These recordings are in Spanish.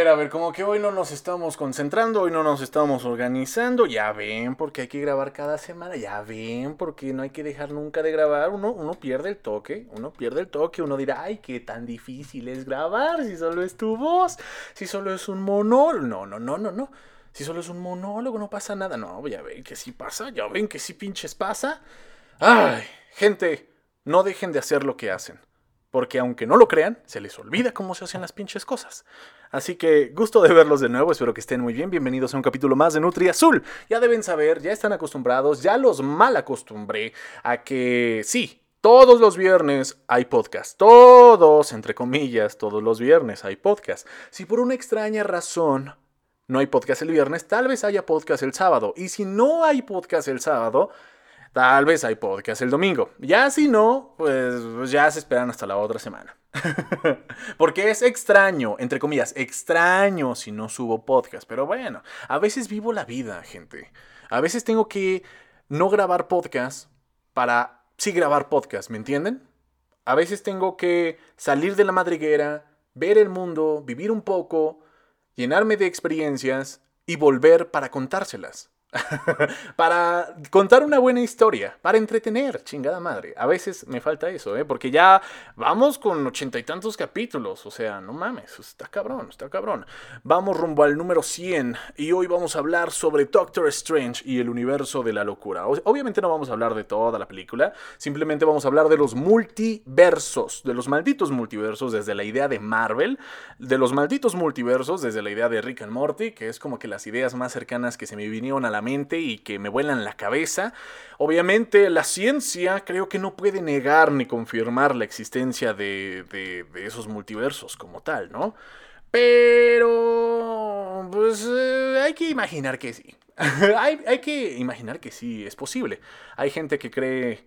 ver, a ver, como que hoy no nos estamos concentrando, hoy no nos estamos organizando, ya ven, porque hay que grabar cada semana, ya ven, porque no hay que dejar nunca de grabar, uno, uno pierde el toque, uno pierde el toque, uno dirá, ay, qué tan difícil es grabar, si solo es tu voz, si solo es un monólogo, no, no, no, no, no, si solo es un monólogo no pasa nada, no, ya ven que sí pasa, ya ven que sí pinches pasa, ay, gente, no dejen de hacer lo que hacen porque aunque no lo crean, se les olvida cómo se hacen las pinches cosas. Así que gusto de verlos de nuevo, espero que estén muy bien, bienvenidos a un capítulo más de Nutri Azul. Ya deben saber, ya están acostumbrados, ya los mal acostumbré a que sí, todos los viernes hay podcast. Todos, entre comillas, todos los viernes hay podcast. Si por una extraña razón no hay podcast el viernes, tal vez haya podcast el sábado. Y si no hay podcast el sábado, Tal vez hay podcast el domingo. Ya si no, pues, pues ya se esperan hasta la otra semana. Porque es extraño, entre comillas, extraño si no subo podcast. Pero bueno, a veces vivo la vida, gente. A veces tengo que no grabar podcast para sí grabar podcast, ¿me entienden? A veces tengo que salir de la madriguera, ver el mundo, vivir un poco, llenarme de experiencias y volver para contárselas. para contar una buena historia, para entretener, chingada madre. A veces me falta eso, ¿eh? Porque ya vamos con ochenta y tantos capítulos, o sea, no mames, está cabrón, está cabrón. Vamos rumbo al número 100 y hoy vamos a hablar sobre Doctor Strange y el universo de la locura. Obviamente no vamos a hablar de toda la película, simplemente vamos a hablar de los multiversos, de los malditos multiversos desde la idea de Marvel, de los malditos multiversos desde la idea de Rick and Morty, que es como que las ideas más cercanas que se me vinieron a la mente y que me vuelan la cabeza. Obviamente la ciencia creo que no puede negar ni confirmar la existencia de, de, esos multiversos como tal, ¿no? Pero... pues eh, hay que imaginar que sí. hay, hay que imaginar que sí, es posible. Hay gente que cree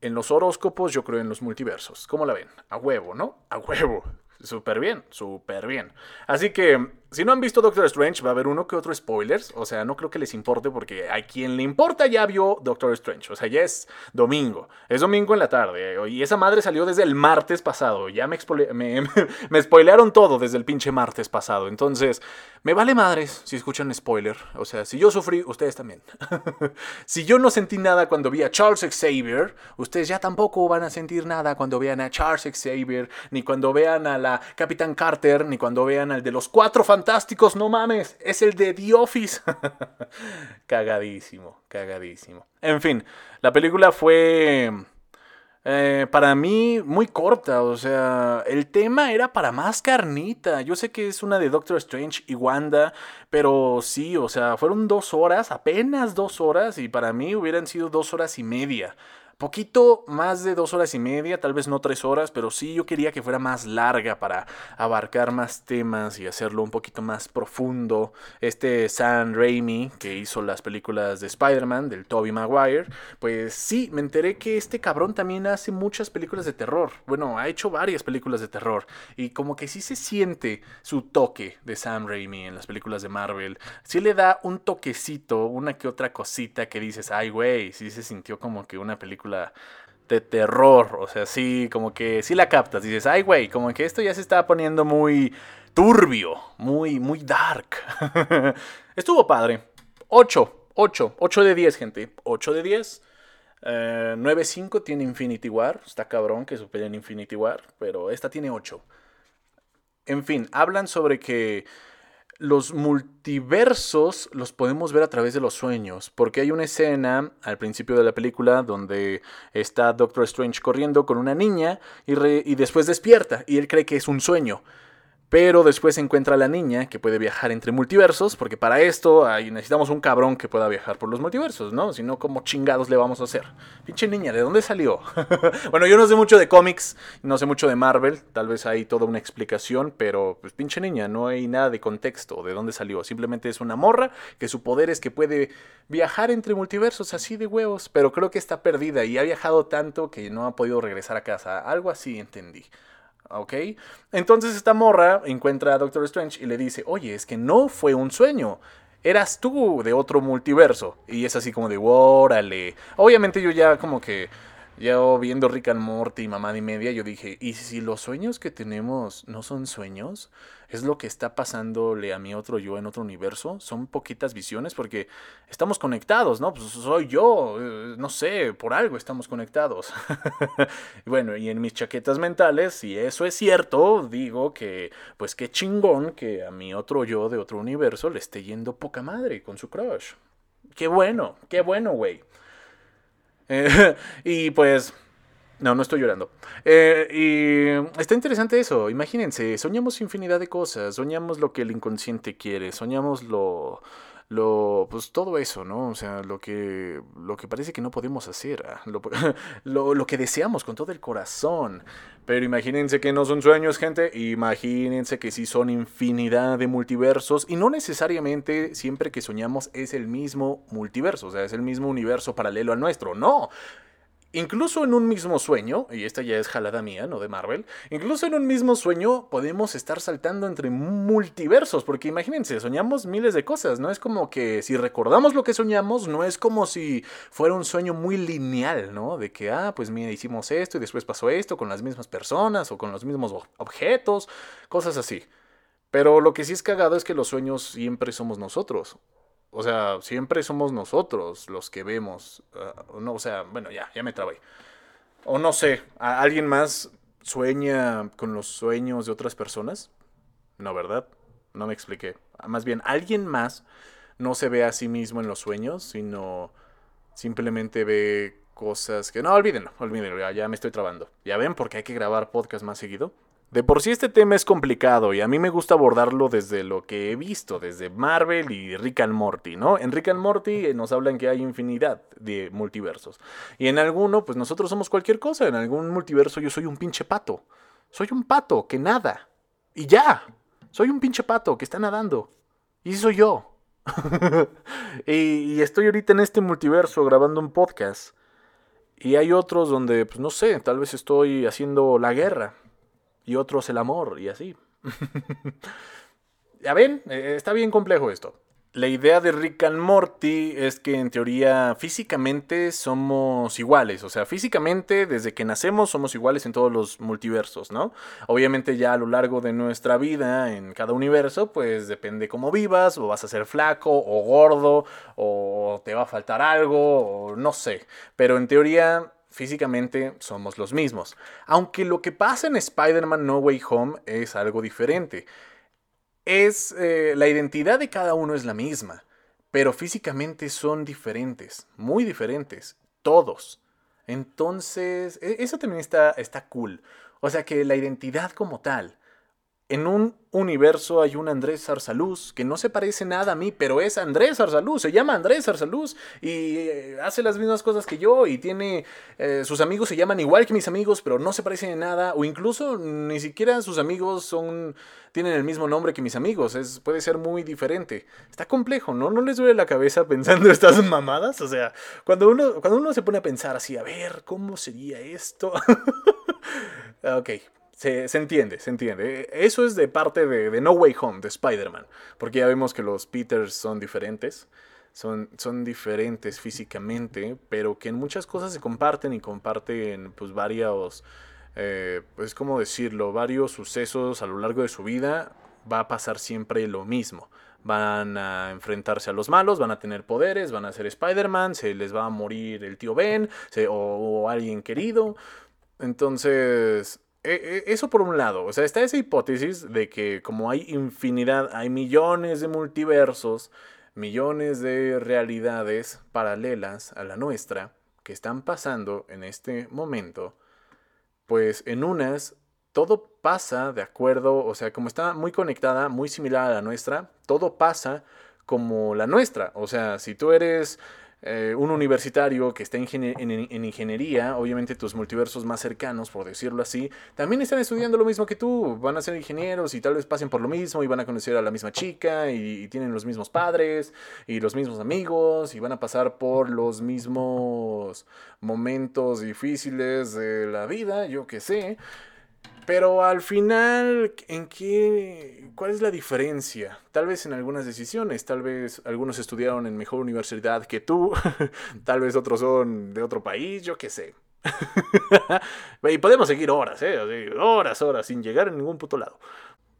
en los horóscopos, yo creo en los multiversos. ¿Cómo la ven? A huevo, ¿no? A huevo. Súper bien, súper bien. Así que si no han visto Doctor Strange, va a haber uno que otro spoilers. O sea, no creo que les importe porque a quien le importa ya vio Doctor Strange. O sea, ya es domingo. Es domingo en la tarde. Y esa madre salió desde el martes pasado. Ya me, me, me spoilearon todo desde el pinche martes pasado. Entonces, me vale madres si escuchan spoiler. O sea, si yo sufrí, ustedes también. si yo no sentí nada cuando vi a Charles Xavier, ustedes ya tampoco van a sentir nada cuando vean a Charles Xavier, ni cuando vean a la Capitán Carter, ni cuando vean al de los cuatro fantasmas fantásticos, no mames, es el de The Office. cagadísimo, cagadísimo. En fin, la película fue eh, para mí muy corta, o sea, el tema era para más carnita. Yo sé que es una de Doctor Strange y Wanda, pero sí, o sea, fueron dos horas, apenas dos horas, y para mí hubieran sido dos horas y media poquito más de dos horas y media, tal vez no tres horas, pero sí yo quería que fuera más larga para abarcar más temas y hacerlo un poquito más profundo. Este Sam Raimi, que hizo las películas de Spider-Man, del Tobey Maguire, pues sí, me enteré que este cabrón también hace muchas películas de terror. Bueno, ha hecho varias películas de terror y como que sí se siente su toque de Sam Raimi en las películas de Marvel. Sí le da un toquecito, una que otra cosita que dices, ay güey, sí se sintió como que una película de terror. O sea, sí, como que sí la captas. Dices, ay, güey, como que esto ya se está poniendo muy turbio, muy, muy dark. Estuvo padre. 8, 8, 8 de 10, gente. 8 de 10. 9.5 eh, tiene Infinity War. Está cabrón que superen Infinity War. Pero esta tiene 8. En fin, hablan sobre que los multiversos los podemos ver a través de los sueños, porque hay una escena al principio de la película donde está Doctor Strange corriendo con una niña y, y después despierta y él cree que es un sueño. Pero después se encuentra la niña que puede viajar entre multiversos, porque para esto necesitamos un cabrón que pueda viajar por los multiversos, ¿no? Si no, ¿cómo chingados le vamos a hacer? Pinche niña, ¿de dónde salió? bueno, yo no sé mucho de cómics, no sé mucho de Marvel, tal vez hay toda una explicación, pero pues pinche niña, no hay nada de contexto de dónde salió. Simplemente es una morra que su poder es que puede viajar entre multiversos así de huevos, pero creo que está perdida y ha viajado tanto que no ha podido regresar a casa. Algo así entendí. ¿Ok? Entonces esta morra encuentra a Doctor Strange y le dice, oye, es que no fue un sueño. Eras tú de otro multiverso. Y es así como de, órale. Obviamente yo ya como que yo viendo Rick and Morty mamá y media, yo dije, ¿y si los sueños que tenemos no son sueños? ¿Es lo que está pasándole a mi otro yo en otro universo? ¿Son poquitas visiones? Porque estamos conectados, ¿no? Pues soy yo, eh, no sé, por algo estamos conectados. bueno, y en mis chaquetas mentales, si eso es cierto, digo que, pues qué chingón que a mi otro yo de otro universo le esté yendo poca madre con su crush. Qué bueno, qué bueno, güey. y pues... No, no estoy llorando. Eh, y está interesante eso. Imagínense, soñamos infinidad de cosas. Soñamos lo que el inconsciente quiere. Soñamos lo, lo, pues todo eso, ¿no? O sea, lo que, lo que parece que no podemos hacer, ah, lo, lo, que deseamos con todo el corazón. Pero imagínense que no son sueños, gente. Imagínense que sí son infinidad de multiversos y no necesariamente siempre que soñamos es el mismo multiverso, o sea, es el mismo universo paralelo al nuestro. No. Incluso en un mismo sueño, y esta ya es jalada mía, no de Marvel, incluso en un mismo sueño podemos estar saltando entre multiversos, porque imagínense, soñamos miles de cosas, no es como que si recordamos lo que soñamos, no es como si fuera un sueño muy lineal, ¿no? De que, ah, pues mira, hicimos esto y después pasó esto con las mismas personas o con los mismos objetos, cosas así. Pero lo que sí es cagado es que los sueños siempre somos nosotros. O sea, siempre somos nosotros los que vemos. Ah, no, o sea, bueno, ya, ya me trabé. O no sé, ¿alguien más sueña con los sueños de otras personas? No, ¿verdad? No me expliqué. Más bien, ¿alguien más no se ve a sí mismo en los sueños, sino simplemente ve cosas que... No, olvídenlo, olvídenlo, ya, ya me estoy trabando. ¿Ya ven por qué hay que grabar podcast más seguido? De por sí este tema es complicado y a mí me gusta abordarlo desde lo que he visto, desde Marvel y Rick and Morty, ¿no? En Rick and Morty eh, nos hablan que hay infinidad de multiversos. Y en alguno, pues nosotros somos cualquier cosa. En algún multiverso yo soy un pinche pato. Soy un pato que nada. Y ya. Soy un pinche pato que está nadando. Y soy yo. y, y estoy ahorita en este multiverso grabando un podcast. Y hay otros donde, pues no sé, tal vez estoy haciendo la guerra y otros el amor y así. ya ven, eh, está bien complejo esto. La idea de Rick and Morty es que en teoría físicamente somos iguales, o sea, físicamente desde que nacemos somos iguales en todos los multiversos, ¿no? Obviamente ya a lo largo de nuestra vida en cada universo, pues depende cómo vivas, o vas a ser flaco o gordo, o te va a faltar algo, o no sé, pero en teoría físicamente somos los mismos. Aunque lo que pasa en Spider-Man No Way Home es algo diferente. Es eh, la identidad de cada uno es la misma, pero físicamente son diferentes, muy diferentes, todos. Entonces, e, eso también está, está cool. O sea que la identidad como tal en un universo hay un Andrés Arsaluz que no se parece nada a mí, pero es Andrés Arsaluz, se llama Andrés Arsaluz y eh, hace las mismas cosas que yo y tiene eh, sus amigos se llaman igual que mis amigos, pero no se parecen en nada o incluso ni siquiera sus amigos son tienen el mismo nombre que mis amigos, es puede ser muy diferente. Está complejo, ¿no? ¿No les duele la cabeza pensando estas mamadas? O sea, cuando uno cuando uno se pone a pensar así, a ver, ¿cómo sería esto? ok, se, entiende, se entiende. Eso es de parte de, No Way Home, de Spider-Man. Porque ya vemos que los Peters son diferentes. Son, son diferentes físicamente, pero que en muchas cosas se comparten y comparten pues varios, eh, pues cómo decirlo, varios sucesos a lo largo de su vida. Va a pasar siempre lo mismo. Van a enfrentarse a los malos, van a tener poderes, van a ser Spider-Man, se les va a morir el tío Ben o alguien querido. Entonces, e, e, eso por un lado, o sea, está esa hipótesis de que como hay infinidad, hay millones de multiversos, millones de realidades paralelas a la nuestra que están pasando en este momento, pues en unas todo pasa de acuerdo, o sea, como está muy conectada, muy similar a la nuestra, todo pasa como la nuestra. O sea, si tú eres eh, un universitario que está en, ingeniería, obviamente tus multiversos más cercanos, por decirlo así, también están estudiando lo mismo que tú, van a ser ingenieros y tal vez pasen por lo mismo y van a conocer a la misma chica y, y tienen los mismos padres y los mismos amigos y van a pasar por los mismos momentos difíciles de la vida, yo qué sé. Pero al final, ¿en qué, ¿cuál es la diferencia? Tal vez en algunas decisiones, tal vez algunos estudiaron en mejor universidad que tú, tal vez otros son de otro país, yo qué sé. y podemos seguir horas, ¿eh? Horas, horas, sin llegar a ningún puto lado.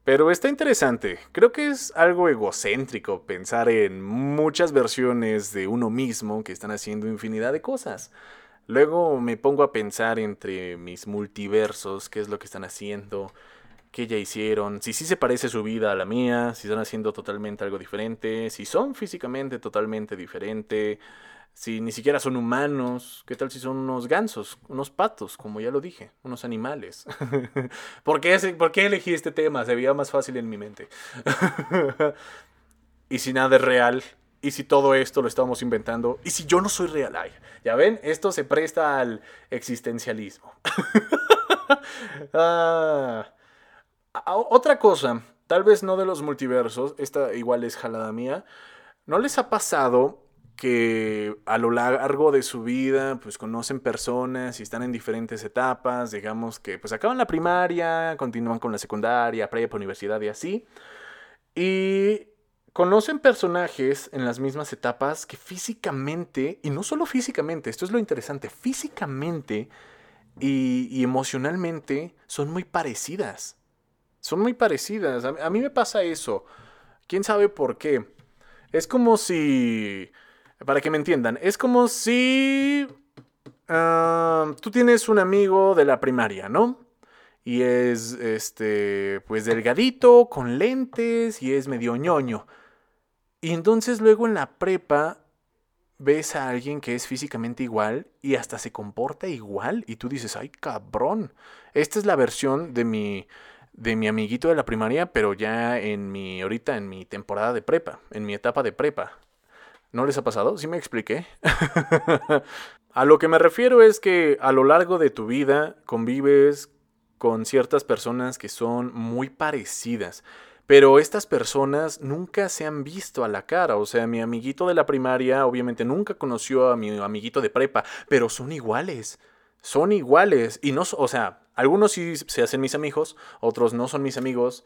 Pero está interesante. Creo que es algo egocéntrico pensar en muchas versiones de uno mismo que están haciendo infinidad de cosas. Luego me pongo a pensar entre mis multiversos, qué es lo que están haciendo, qué ya hicieron, si sí se parece su vida a la mía, si están haciendo totalmente algo diferente, si son físicamente totalmente diferente, si ni siquiera son humanos, ¿qué tal si son unos gansos, unos patos, como ya lo dije, unos animales? ¿Por, qué, ¿Por qué elegí este tema? Se veía más fácil en mi mente. y si nada es real, y si todo esto lo estamos inventando, y si yo no soy real, Ay, ya ven, esto se presta al existencialismo. ah, otra cosa, tal vez no de los multiversos, esta igual es jalada mía, ¿no les ha pasado que a lo largo de su vida pues conocen personas y están en diferentes etapas, digamos que pues acaban la primaria, continúan con la secundaria, prepa, universidad y así, y conocen personajes en las mismas etapas que físicamente, y no solo físicamente, esto es lo interesante, físicamente y, emocionalmente son muy parecidas. Son muy parecidas. A, mí me pasa eso. ¿Quién sabe por qué? Es como si para que me entiendan, es como si ah, tú tienes un amigo de la primaria, ¿no? Y es, este, pues delgadito, con lentes y es medio ñoño. Y entonces luego en la prepa ves a alguien que es físicamente igual y hasta se comporta igual y tú dices, ay cabrón, esta es la versión de mi, de mi amiguito de la primaria, pero ya en mi, ahorita en mi temporada de prepa, en mi etapa de prepa. ¿No les ha pasado? ¿Sí me expliqué? a lo que me refiero es que a lo largo de tu vida convives con ciertas personas que son muy parecidas. Pero estas personas nunca se han visto a la cara. O sea, mi amiguito de la primaria obviamente nunca conoció a mi amiguito de prepa, pero son iguales. Son iguales. Y no, o sea, algunos sí se hacen mis amigos, otros no son mis amigos.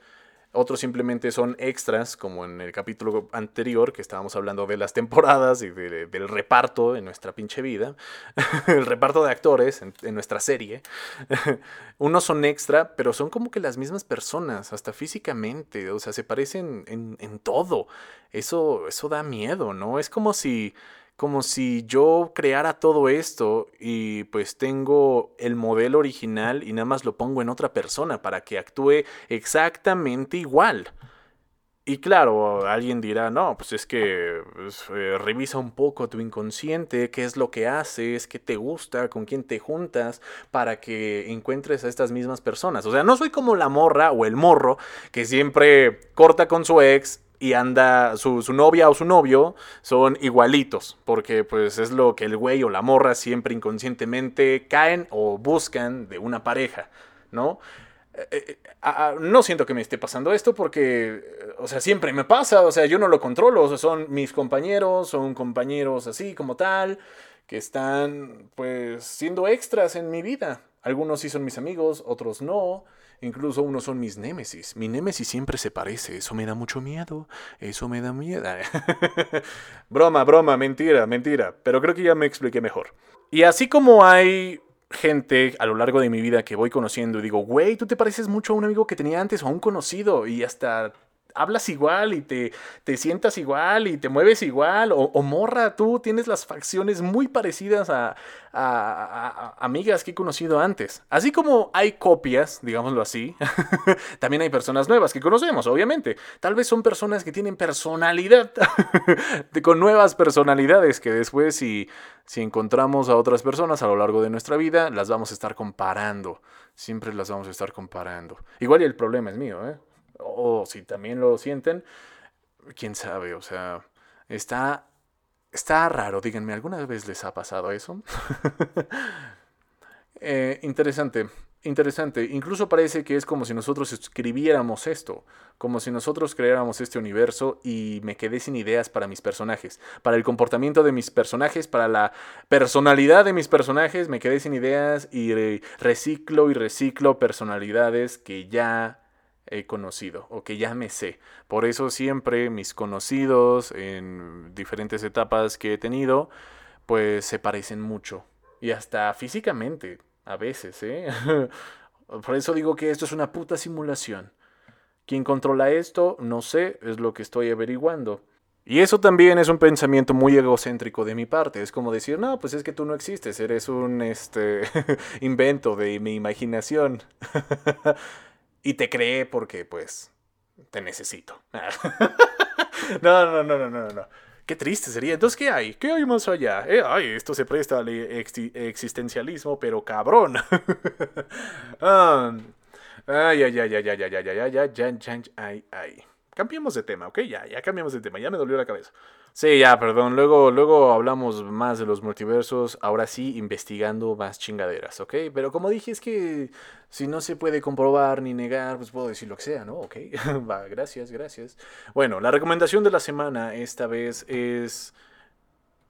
Otros simplemente son extras, como en el capítulo anterior que estábamos hablando de las temporadas y del reparto en nuestra pinche vida. el reparto de actores en, nuestra serie. Unos son extra, pero son como que las mismas personas, hasta físicamente. O sea, se parecen en, en todo. Eso, eso da miedo, ¿no? Es como si como si yo creara todo esto y pues tengo el modelo original y nada más lo pongo en otra persona para que actúe exactamente igual. Y claro, alguien dirá, no, pues es que pues, eh, revisa un poco tu inconsciente, qué es lo que haces, qué te gusta, con quién te juntas, para que encuentres a estas mismas personas. O sea, no soy como la morra o el morro que siempre corta con su ex y anda su, novia o su novio son igualitos, porque pues es lo que el güey o la morra siempre inconscientemente caen o buscan de una pareja, ¿no? Eh, eh, no siento que me esté pasando esto porque, o sea, siempre me pasa, o sea, yo no lo controlo, o sea, son mis compañeros, son compañeros así como tal, que están pues siendo extras en mi vida. Algunos sí son mis amigos, otros no. Incluso unos son mis némesis. Mi némesis siempre se parece. Eso me da mucho miedo. Eso me da miedo. broma, broma, mentira, mentira. Pero creo que ya me expliqué mejor. Y así como hay gente a lo largo de mi vida que voy conociendo y digo, güey, tú te pareces mucho a un amigo que tenía antes o a un conocido y hasta hablas igual y te, te sientas igual y te mueves igual, o, morra, tú tienes las facciones muy parecidas a, amigas que he conocido antes. Así como hay copias, digámoslo así, también hay personas nuevas que conocemos, obviamente. Tal vez son personas que tienen personalidad, con nuevas personalidades que después si, si encontramos a otras personas a lo largo de nuestra vida, las vamos a estar comparando. Siempre las vamos a estar comparando. Igual y el problema es mío, ¿eh? O si también lo sienten, quién sabe, o sea, está, está raro, díganme, ¿alguna vez les ha pasado eso? Eh, interesante, interesante. Incluso parece que es como si nosotros escribiéramos esto, como si nosotros creáramos este universo y me quedé sin ideas para mis personajes, para el comportamiento de mis personajes, para la personalidad de mis personajes, me quedé sin ideas y reciclo y reciclo personalidades que ya he conocido o que ya me sé. Por eso siempre mis conocidos en diferentes etapas que he tenido, pues se parecen mucho. Y hasta físicamente, a veces, ¿eh? Por eso digo que esto es una puta simulación. ¿Quién controla esto? No sé, es lo que estoy averiguando. Y eso también es un pensamiento muy egocéntrico de mi parte. Es como decir, no, pues es que tú no existes, eres un este invento de mi imaginación. y te cree porque, pues, te necesito. no, no, no, no, no, no. Qué triste sería. Entonces, ¿qué hay? ¿Qué hay más allá? Eh, ay, esto se presta al existencialismo, pero cabrón. ay, ay, ay, ay, ay, ay, ay, ay, ay, ay, ay, ay, ay, ay. Cambiemos de tema, ¿ok? Ya, ya cambiamos de tema, ya me dolió la cabeza. Sí, ya, perdón, luego, luego hablamos más de los multiversos, ahora sí, investigando más chingaderas, ¿ok? Pero como dije, es que si no se puede comprobar ni negar, pues puedo decir lo que sea, ¿no? ¿Ok? Va, gracias, gracias. Bueno, la recomendación de la semana esta vez es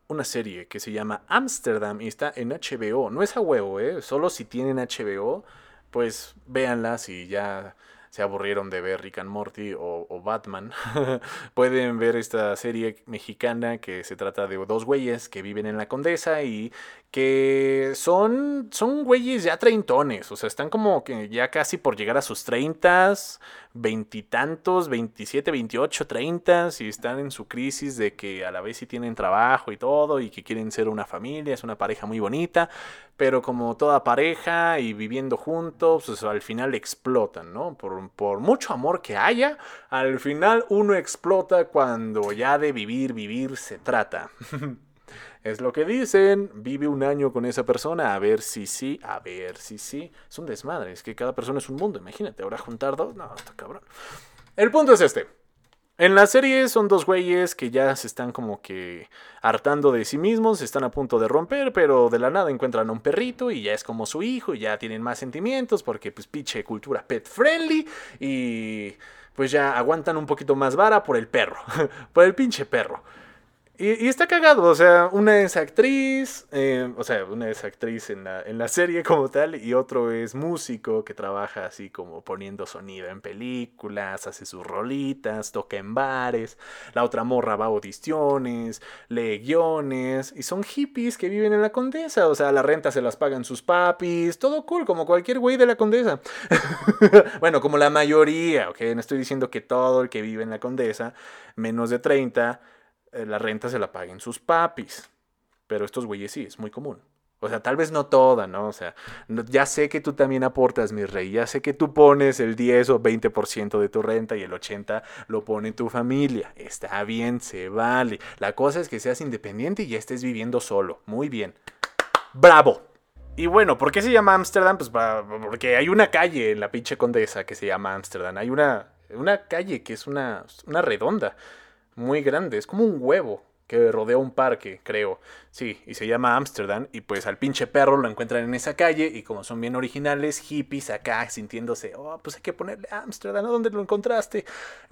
una serie que se llama Amsterdam y está en HBO. No es a huevo, ¿eh? Solo si tienen HBO, pues véanla si ya se aburrieron de ver Rick and Morty o, Batman, pueden ver esta serie mexicana que se trata de dos güeyes que viven en la Condesa y que son, son güeyes ya treintones, o sea, están como que ya casi por llegar a sus treintas, veintitantos, veintisiete, veintiocho, treintas, y están en su crisis de que a la vez sí tienen trabajo y todo, y que quieren ser una familia, es una pareja muy bonita, pero como toda pareja y viviendo juntos, pues al final explotan, ¿no? Por, por mucho amor que haya, al final uno explota cuando ya de vivir, vivir se trata. Es lo que dicen. Vive un año con esa persona. A ver si sí, a ver si sí. Es un desmadre. Es que cada persona es un mundo. Imagínate, ahora juntar dos. No, está cabrón. El punto es este. En la serie son dos güeyes que ya se están como que hartando de sí mismos, están a punto de romper, pero de la nada encuentran a un perrito y ya es como su hijo y ya tienen más sentimientos porque pues pinche cultura pet friendly y pues ya aguantan un poquito más vara por el perro, por el pinche perro. Y, está cagado, o sea, una es actriz, eh, o sea, una es actriz en la, en la serie como tal, y otro es músico que trabaja así como poniendo sonido en películas, hace sus rolitas, toca en bares, la otra morra va a audiciones, lee guiones, y son hippies que viven en la condesa, o sea, la renta se las pagan sus papis, todo cool, como cualquier güey de la condesa. bueno, como la mayoría, ok, no estoy diciendo que todo el que vive en la condesa, menos de 30, eh, la renta se la paguen sus papis. Pero estos güeyes sí, es muy común. O sea, tal vez no toda, ¿no? O sea, ya sé que tú también aportas, mi rey. Ya sé que tú pones el 10 o 20% de tu renta y el 80% lo pone tu familia. Está bien, se vale. La cosa es que seas independiente y ya estés viviendo solo. Muy bien. ¡Bravo! Y bueno, ¿por qué se llama Ámsterdam? Pues porque hay una calle en la pinche condesa que se llama Ámsterdam. Hay una, una calle que es una, una redonda muy grande, es como un huevo que rodea un parque, creo. Sí, y se llama Amsterdam. Y pues al pinche perro lo encuentran en esa calle. Y como son bien originales, hippies acá sintiéndose, oh, pues hay que ponerle Amsterdam. ¿A dónde lo encontraste?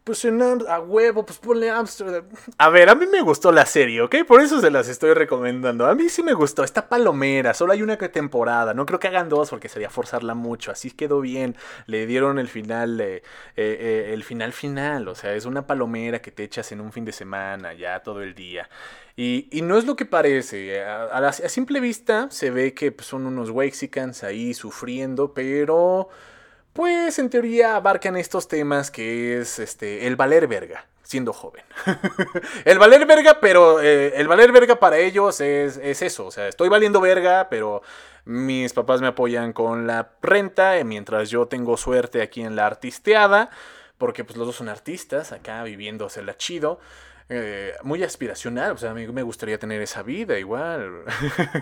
Pues en a huevo, pues ponle Amsterdam. A ver, a mí me gustó la serie, ¿ok? Por eso se las estoy recomendando. A mí sí me gustó. Está palomera, solo hay una temporada. No creo que hagan dos porque sería forzarla mucho. Así quedó bien. Le dieron el final, eh, eh, el final final. O sea, es una palomera que te echas en un fin de semana, ya todo el día. Y, no es lo que parece. A, simple vista se ve que pues, son unos Wexicans ahí sufriendo, pero pues en teoría abarcan estos temas que es este, el valer verga, siendo joven. el valer verga, pero eh, el valer verga para ellos es, es, eso. O sea, estoy valiendo verga, pero mis papás me apoyan con la renta, eh, mientras yo tengo suerte aquí en la artisteada, porque pues los dos son artistas, acá viviéndosela chido. Eh, muy aspiracional. O sea, a mí me gustaría tener esa vida igual.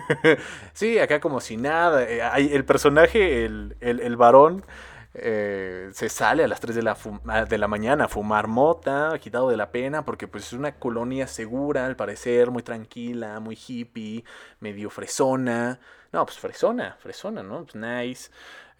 sí, acá como si nada. Eh, el personaje, el, el, varón, eh, se sale a las 3 de la, de la mañana a fumar mota, quitado de la pena, porque pues es una colonia segura, al parecer, muy tranquila, muy hippie, medio fresona. No, pues fresona, fresona, ¿no? Pues nice.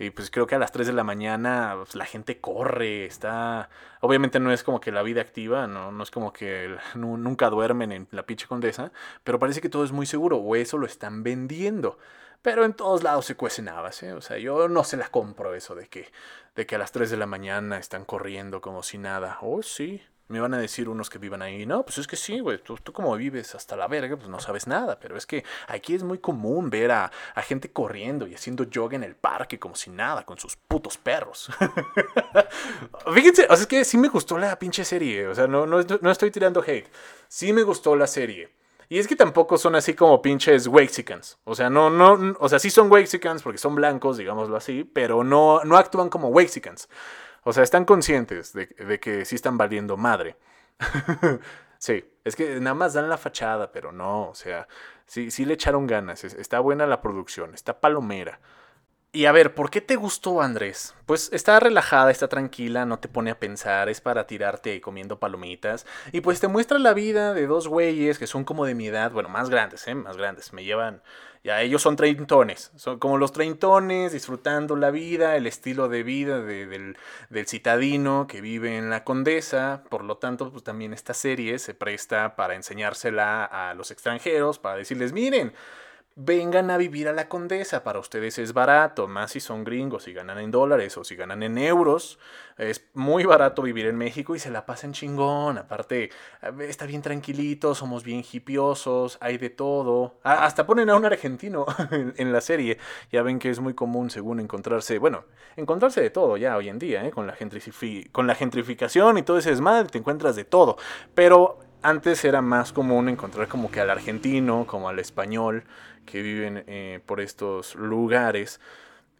Y pues creo que a las 3 de la mañana pues, la gente corre, está... Obviamente no es como que la vida activa, no, no es como que nunca duermen en la pinche condesa, pero parece que todo es muy seguro, o eso lo están vendiendo. Pero en todos lados se cuecen habas, ¿eh? O sea, yo no se la compro eso de que, de que a las 3 de la mañana están corriendo como si nada. Oh, sí, Me van a decir unos que vivan ahí, no, pues es que sí, güey, tú, tú como vives hasta la verga, pues no sabes nada, pero es que aquí es muy común ver a, a gente corriendo y haciendo yoga en el parque como si nada, con sus putos perros. Fíjense, o sea, es que sí me gustó la pinche serie, o sea, no, no, no estoy tirando hate, sí me gustó la serie. Y es que tampoco son así como pinches Wexicans. O sea, no, no, o sea, sí son Wexicans porque son blancos, digámoslo así, pero no, no actúan como Wexicans. O sea, están conscientes de, que sí están valiendo madre. sí, es que nada más dan la fachada, pero no, o sea, sí, sí le echaron ganas. Está buena la producción, está palomera. Y a ver, ¿por qué te gustó Andrés? Pues está relajada, está tranquila, no te pone a pensar, es para tirarte comiendo palomitas. Y pues te muestra la vida de dos güeyes que son como de mi edad, bueno, más grandes, ¿eh? Más grandes, me llevan... Ya ellos son treintones, son como los treintones, disfrutando la vida, el estilo de vida del, del citadino que vive en la condesa. Por lo tanto, pues también esta serie se presta para enseñársela a los extranjeros, para decirles, miren, vengan a vivir a la Condesa, para ustedes es barato, más si son gringos, si ganan en dólares o si ganan en euros, es muy barato vivir en México y se la pasan chingón, aparte está bien tranquilito, somos bien hipiosos, hay de todo, hasta ponen a un argentino en, la serie, ya ven que es muy común según encontrarse, bueno, encontrarse de todo ya hoy en día, ¿eh? con, la con la gentrificación y todo ese desmadre, te encuentras de todo, pero antes era más común encontrar como que al argentino, como al español, que viven eh, por estos lugares.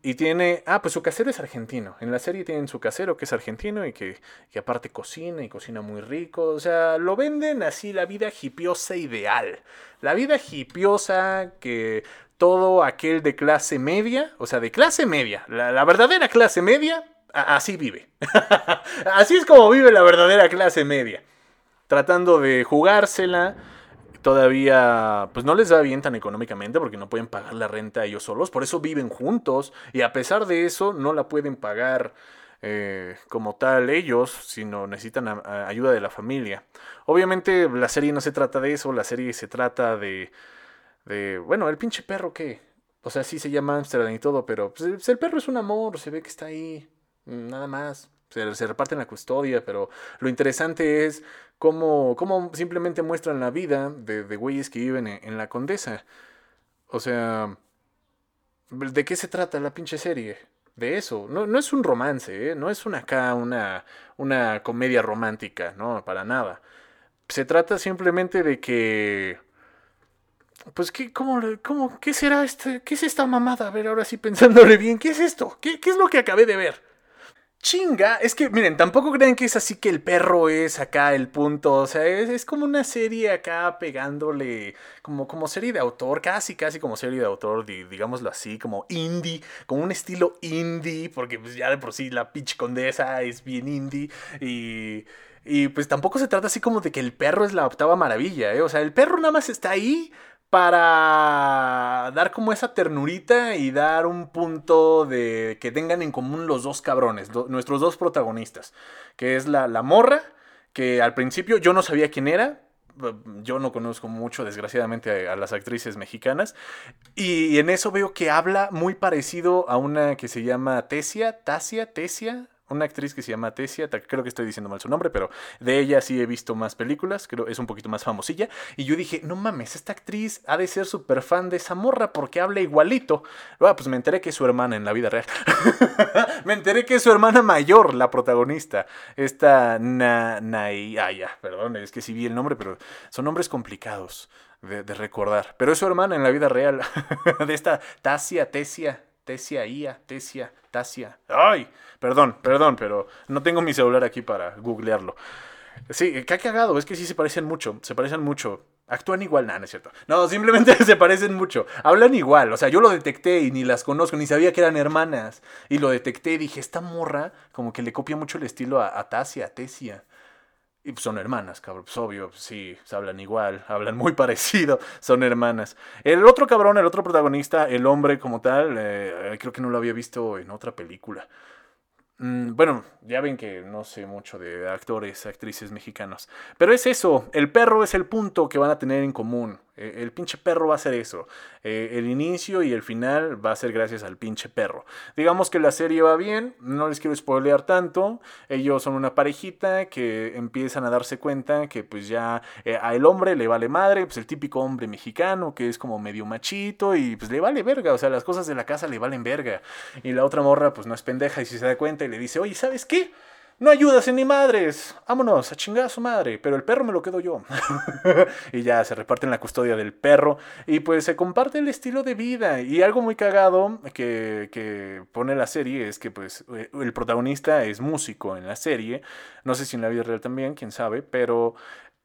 Y tiene, ah, pues su casero es argentino. En la serie tienen su casero que es argentino y que, que aparte cocina y cocina muy rico. O sea, lo venden así la vida hipiosa ideal. La vida hipiosa que todo aquel de clase media, o sea, de clase media, la, la verdadera clase media, así vive. así es como vive la verdadera clase media. Tratando de jugársela. Todavía pues no les va bien tan económicamente porque no pueden pagar la renta ellos solos, por eso viven juntos y a pesar de eso no la pueden pagar eh, como tal ellos, sino necesitan ayuda de la familia. Obviamente la serie no se trata de eso, la serie se trata de, de bueno, el pinche perro que, o sea, sí se llama Amsterdam y todo, pero pues, el perro es un amor, se ve que está ahí, nada más se, reparten la custodia, pero lo interesante es cómo, cómo simplemente muestran la vida de, de güeyes que viven en, la condesa. O sea, ¿de qué se trata la pinche serie? De eso. No, no es un romance, ¿eh? no es una acá una, una comedia romántica, no, para nada. Se trata simplemente de que... Pues, ¿qué, cómo, cómo, ¿qué será este? ¿Qué es esta mamada? A ver, ahora sí pensándole bien, ¿qué es esto? ¿Qué, qué es lo que acabé de ver? Chinga, es que miren, tampoco creen que es así que el perro es acá el punto, o sea, es, como una serie acá pegándole, como, como serie de autor, casi, casi como serie de autor, digámoslo así, como indie, como un estilo indie, porque pues ya de por sí la pitch condesa es bien indie y... Y pues tampoco se trata así como de que el perro es la octava maravilla, ¿eh? O sea, el perro nada más está ahí para dar como esa ternurita y dar un punto de que tengan en común los dos cabrones, nuestros dos protagonistas, que es la, la morra, que al principio yo no sabía quién era, yo no conozco mucho, desgraciadamente, a, las actrices mexicanas. Y, en eso veo que habla muy parecido a una que se llama Tesia, Tasia, Tesia, una actriz que se llama Tessia, creo que estoy diciendo mal su nombre, pero de ella sí he visto más películas, creo es un poquito más famosilla. Y yo dije, no mames, esta actriz ha de ser súper fan de esa morra porque habla igualito. Ah, pues me enteré que es su hermana en la vida real. me enteré que es su hermana mayor, la protagonista. Esta Na, Nai, ah, ya, perdón, es que sí vi el nombre, pero son nombres complicados de, recordar. Pero es su hermana en la vida real, de esta Tasia, Tessia, Tesia, Ia, Tesia, Tasia. ¡Ay! Perdón, perdón, pero no tengo mi celular aquí para googlearlo. Sí, qué ha cagado, es que sí se parecen mucho, se parecen mucho. Actúan igual, nada, no es cierto. No, simplemente se parecen mucho. Hablan igual, o sea, yo lo detecté y ni las conozco, ni sabía que eran hermanas. Y lo detecté y dije, esta morra como que le copia mucho el estilo a, a Tasia, a Tesia. Y pues son hermanas, cabrón. Pues obvio, pues sí, hablan igual, hablan muy parecido, son hermanas. El otro cabrón, el otro protagonista, el hombre como tal, eh, creo que no lo había visto en otra película. Mm, bueno, ya ven que no sé mucho de actores, actrices mexicanos. Pero es eso, el perro es el punto que van a tener en común. Eh, el pinche perro va a ser eso. Eh, el inicio y el final va a ser gracias al pinche perro. Digamos que la serie va bien, no les quiero spoilear tanto. Ellos son una parejita que empiezan a darse cuenta que pues ya eh, el hombre le vale madre, pues el típico hombre mexicano que es como medio machito y pues le vale verga, o sea, las cosas de la casa le valen verga. Y la otra morra pues no es pendeja y si se da cuenta y le dice, oye, ¿sabes qué? No ayudas en ni madres. Vámonos, a chingar a su madre. Pero el perro me lo quedo yo. y ya se reparten la custodia del perro. Y pues se comparte el estilo de vida. Y algo muy cagado que, que pone la serie es que pues eh, el protagonista es músico en la serie. No sé si en la vida real también, quién sabe. Pero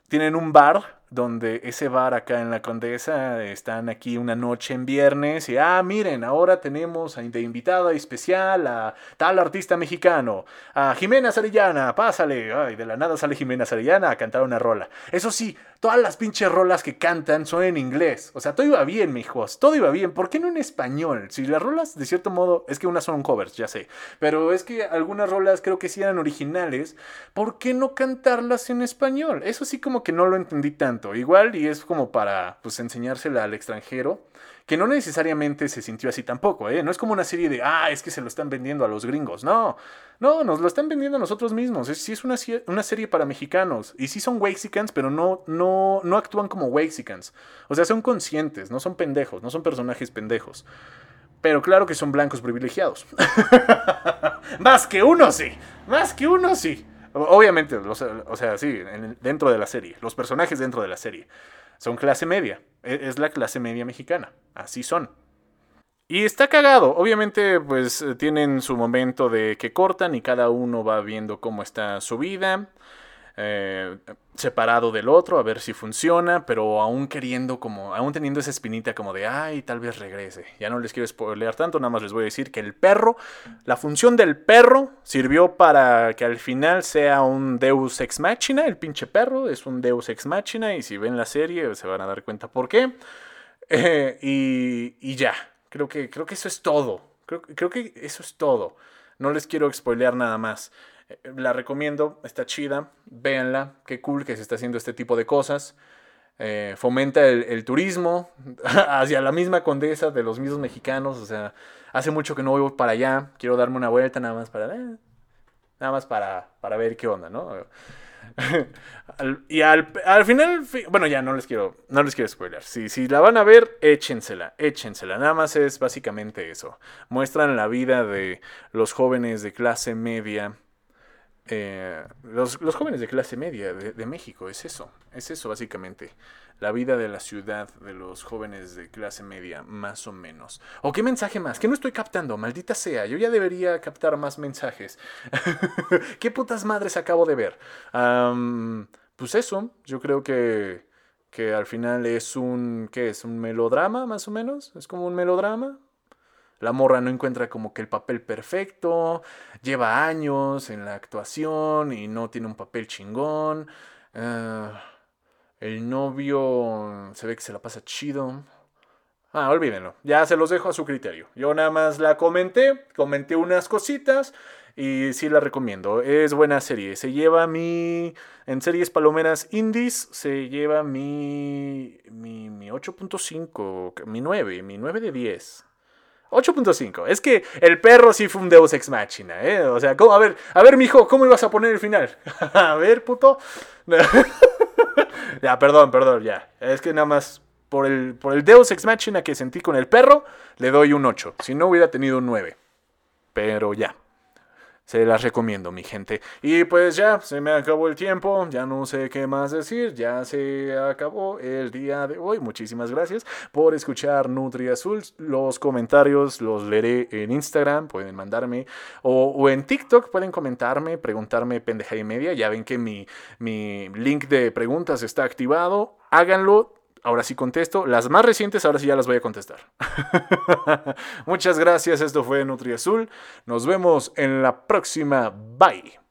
tienen un bar donde ese bar acá en la Condesa están aquí una noche en viernes y ah, miren, ahora tenemos de invitada especial a tal artista mexicano, a Jimena Sarillana, pásale, ay, de la nada sale Jimena Sarillana a cantar una rola. Eso sí, todas las pinches rolas que cantan son en inglés. O sea, todo iba bien, mijos, todo iba bien. ¿Por qué no en español? Si las rolas, de cierto modo, es que unas son covers, ya sé, pero es que algunas rolas creo que sí eran originales, ¿por qué no cantarlas en español? Eso sí como que no lo entendí tanto. Igual y es como para pues enseñársela al extranjero, que no necesariamente se sintió así tampoco, ¿eh? No es como una serie de, ah, es que se lo están vendiendo a los gringos. No, no, nos lo están vendiendo a nosotros mismos. Es, sí es una, una serie para mexicanos. Y sí son Wexicans, pero no, no, no actúan como Wexicans. O sea, son conscientes, no son pendejos, no son personajes pendejos. Pero claro que son blancos privilegiados. más que uno sí, más que uno sí. Obviamente, o sea, sí, dentro de la serie. Los personajes dentro de la serie son clase media. E, es la clase media mexicana. Así son. Y está cagado. Obviamente, pues tienen su momento de que cortan y cada uno va viendo cómo está su vida. Eh, separado del otro, a ver si funciona, pero aún queriendo como, aún teniendo esa espinita como de, ay, tal vez regrese. Ya no les quiero spoilear tanto, nada más les voy a decir que el perro, la función del perro sirvió para que al final sea un Deus Ex Machina, el pinche perro es un Deus Ex Machina y si ven la serie se van a dar cuenta por qué. Eh, y, ya, creo que, creo que eso es todo. Creo, creo que eso es todo. No les quiero spoilear nada más. La recomiendo, está chida, véanla, qué cool que se está haciendo este tipo de cosas. Eh, fomenta el, turismo hacia la misma condesa de los mismos mexicanos. O sea, hace mucho que no voy para allá. Quiero darme una vuelta nada más para. Eh, nada más para, para ver qué onda, ¿no? y al, final, bueno, ya no les quiero, no les quiero spoiler. Si, si la van a ver, échensela, échensela. Nada más es básicamente eso. Muestran la vida de los jóvenes de clase media eh, los, jóvenes de clase media de, México, es eso, es eso básicamente. La vida de la ciudad de los jóvenes de clase media, más o menos. ¿O qué mensaje más? Que no estoy captando, maldita sea. Yo ya debería captar más mensajes. ¿Qué putas madres acabo de ver? pues eso, yo creo que, que al final es un, ¿qué es? ¿Un melodrama, más o menos? ¿Es como un melodrama? La morra no encuentra como que el papel perfecto, lleva años en la actuación y no tiene un papel chingón. Eh, el novio se ve que se la pasa chido. Ah, olvídenlo, ya se los dejo a su criterio. Yo nada más la comenté, comenté unas cositas y sí la recomiendo. Es buena serie. Se lleva mi. En series palomeras indies, se lleva mi. Mi, mi 8.5, mi 9, mi 9 de 10. 8.5. Es que el perro sí fue un Deus Ex Machina, ¿eh? O sea, a ver, a ver, mijo, ¿cómo ibas a poner el final? a ver, puto. ya, perdón, perdón, ya. Es que nada más por el, por el Deus Ex Machina que sentí con el perro, le doy un 8. Si no, hubiera tenido un 9. Pero ya. Se las recomiendo, mi gente. Y pues ya, se me acabó el tiempo, ya no sé qué más decir, ya se acabó el día de hoy. Muchísimas gracias por escuchar Nutri Azul. Los comentarios los leeré en Instagram, pueden mandarme, o, en TikTok pueden comentarme, preguntarme pendeja y media. Ya ven que mi, mi link de preguntas está activado. Háganlo, ahora sí contesto. Las más recientes, ahora sí ya las voy a contestar. Muchas gracias, esto fue Nutri Azul. Nos vemos en la próxima. Bye.